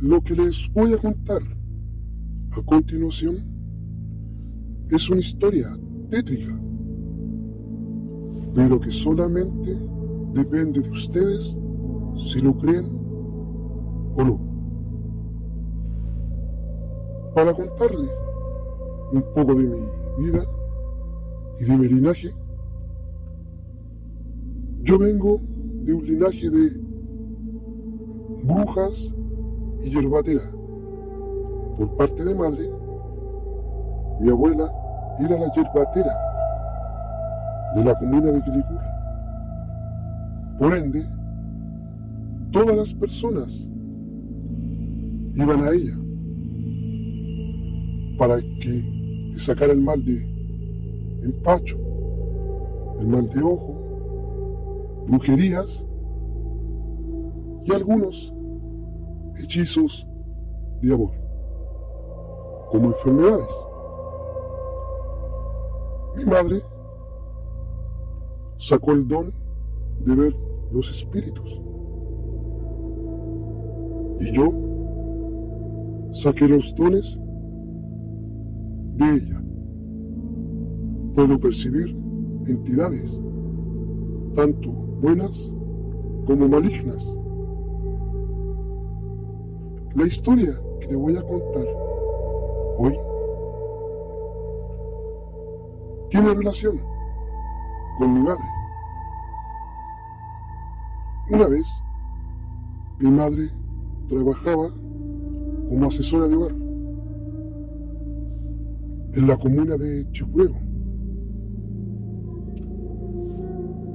Lo que les voy a contar a continuación es una historia tétrica, pero que solamente depende de ustedes si lo creen o no. Para contarle un poco de mi vida y de mi linaje, yo vengo de un linaje de brujas y yerbatera. Por parte de madre, mi abuela era la yerbatera de la comuna de Quilicura. Por ende, todas las personas iban a ella para que sacara el mal de empacho, el mal de ojo, brujerías y algunos hechizos de amor, como enfermedades. Mi madre sacó el don de ver los espíritus. Y yo saqué los dones de ella. Puedo percibir entidades, tanto buenas como malignas. La historia que te voy a contar hoy tiene relación con mi madre. Una vez, mi madre trabajaba como asesora de hogar en la comuna de Chicureo.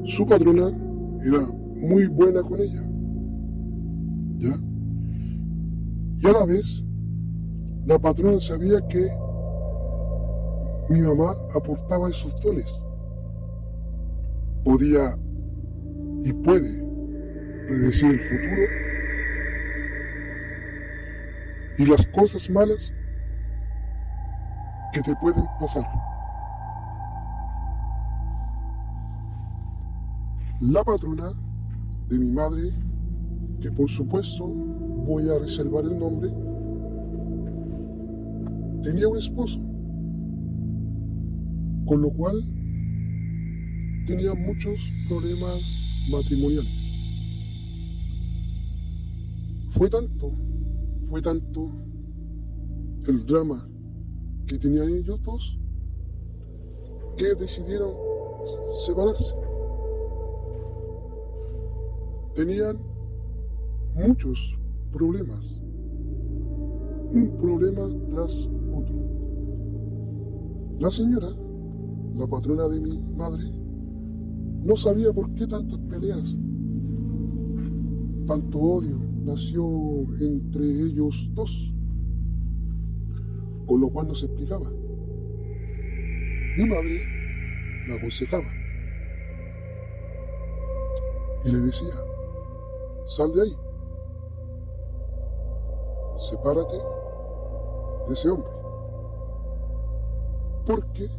Su patrona era muy buena con ella. ¿Ya? Y a la vez, la patrona sabía que mi mamá aportaba esos dones. Podía y puede predecir el futuro y las cosas malas que te pueden pasar. La patrona de mi madre, que por supuesto voy a reservar el nombre, tenía un esposo, con lo cual tenía muchos problemas matrimoniales. Fue tanto, fue tanto el drama que tenían ellos dos que decidieron separarse. Tenían muchos problemas, un problema tras otro. La señora, la patrona de mi madre, no sabía por qué tantas peleas, tanto odio nació entre ellos dos, con lo cual no se explicaba. Mi madre la aconsejaba y le decía, sal de ahí, sepárate de ese hombre, porque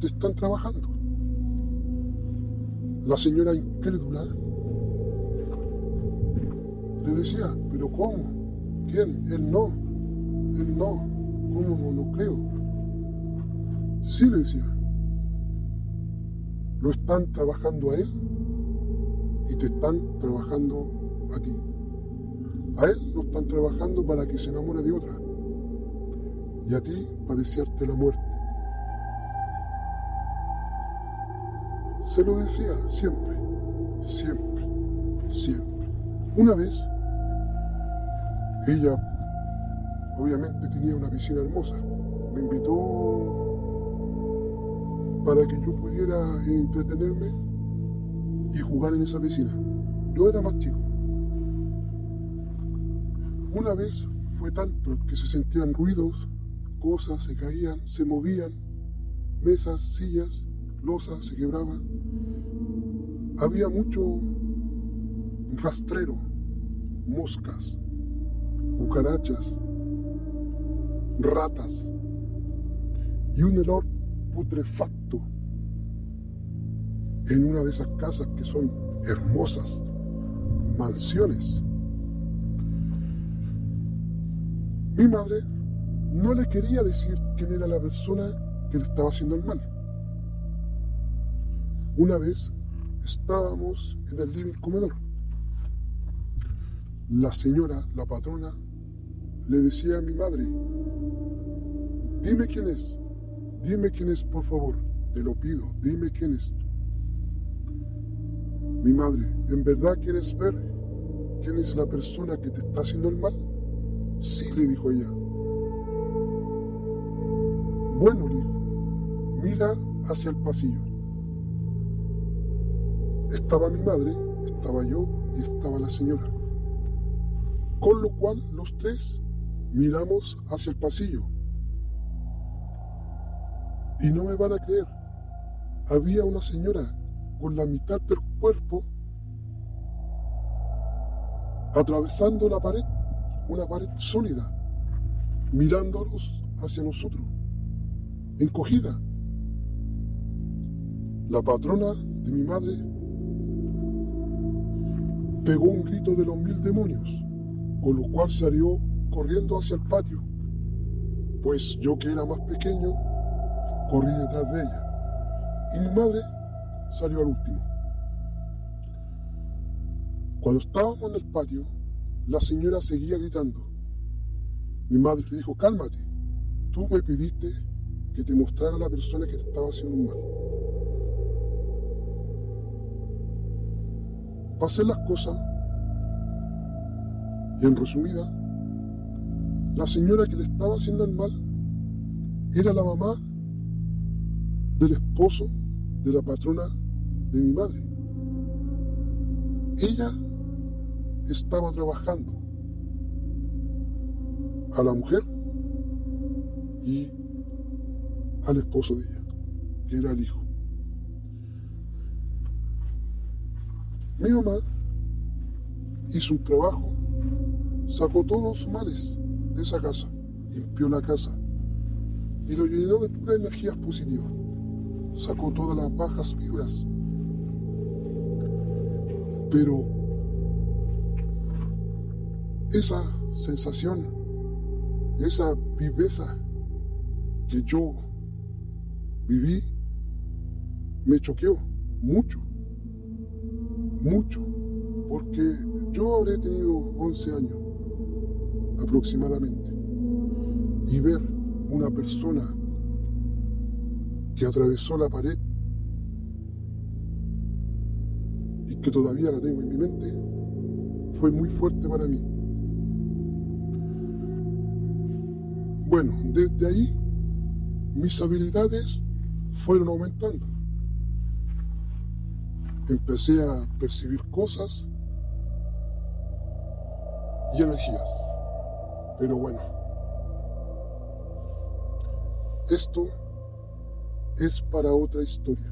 te están trabajando. La señora incrédula le decía, pero ¿cómo? ¿Quién? Él no. Él no. ¿Cómo no lo creo? Sí le decía. Lo están trabajando a él y te están trabajando a ti. A él lo están trabajando para que se enamore de otra. Y a ti para la muerte. Se lo decía siempre, siempre, siempre. Una vez ella obviamente tenía una piscina hermosa. Me invitó para que yo pudiera entretenerme y jugar en esa piscina. Yo era más chico. Una vez fue tanto que se sentían ruidos, cosas se caían, se movían, mesas, sillas, losas se quebraban. Había mucho rastrero, moscas, cucarachas, ratas y un olor putrefacto en una de esas casas que son hermosas, mansiones. Mi madre no le quería decir quién era la persona que le estaba haciendo el mal. Una vez estábamos en el living comedor. La señora, la patrona, le decía a mi madre, dime quién es, dime quién es, por favor, te lo pido, dime quién es. Mi madre, ¿en verdad quieres ver quién es la persona que te está haciendo el mal? Sí, le dijo ella. Bueno, le dijo, mira hacia el pasillo. Estaba mi madre, estaba yo y estaba la señora. Con lo cual los tres miramos hacia el pasillo. Y no me van a creer, había una señora con la mitad del cuerpo atravesando la pared, una pared sólida, mirándonos hacia nosotros, encogida. La patrona de mi madre pegó un grito de los mil demonios, con lo cual salió corriendo hacia el patio, pues yo que era más pequeño, corrí detrás de ella. Y mi madre salió al último. Cuando estábamos en el patio, la señora seguía gritando. Mi madre le dijo, cálmate, tú me pidiste que te mostrara a la persona que te estaba haciendo un mal. Pasé las cosas y en resumida, la señora que le estaba haciendo el mal era la mamá del esposo de la patrona de mi madre. Ella estaba trabajando a la mujer y al esposo de ella, que era el hijo. Mi mamá hizo un trabajo, sacó todos los males de esa casa, limpió la casa y lo llenó de puras energías positivas sacó todas las bajas vibras. Pero esa sensación, esa viveza que yo viví, me choqueó mucho, mucho, porque yo habré tenido 11 años aproximadamente y ver una persona que atravesó la pared y que todavía la tengo en mi mente, fue muy fuerte para mí. Bueno, desde ahí mis habilidades fueron aumentando. Empecé a percibir cosas y energías. Pero bueno, esto es para otra historia.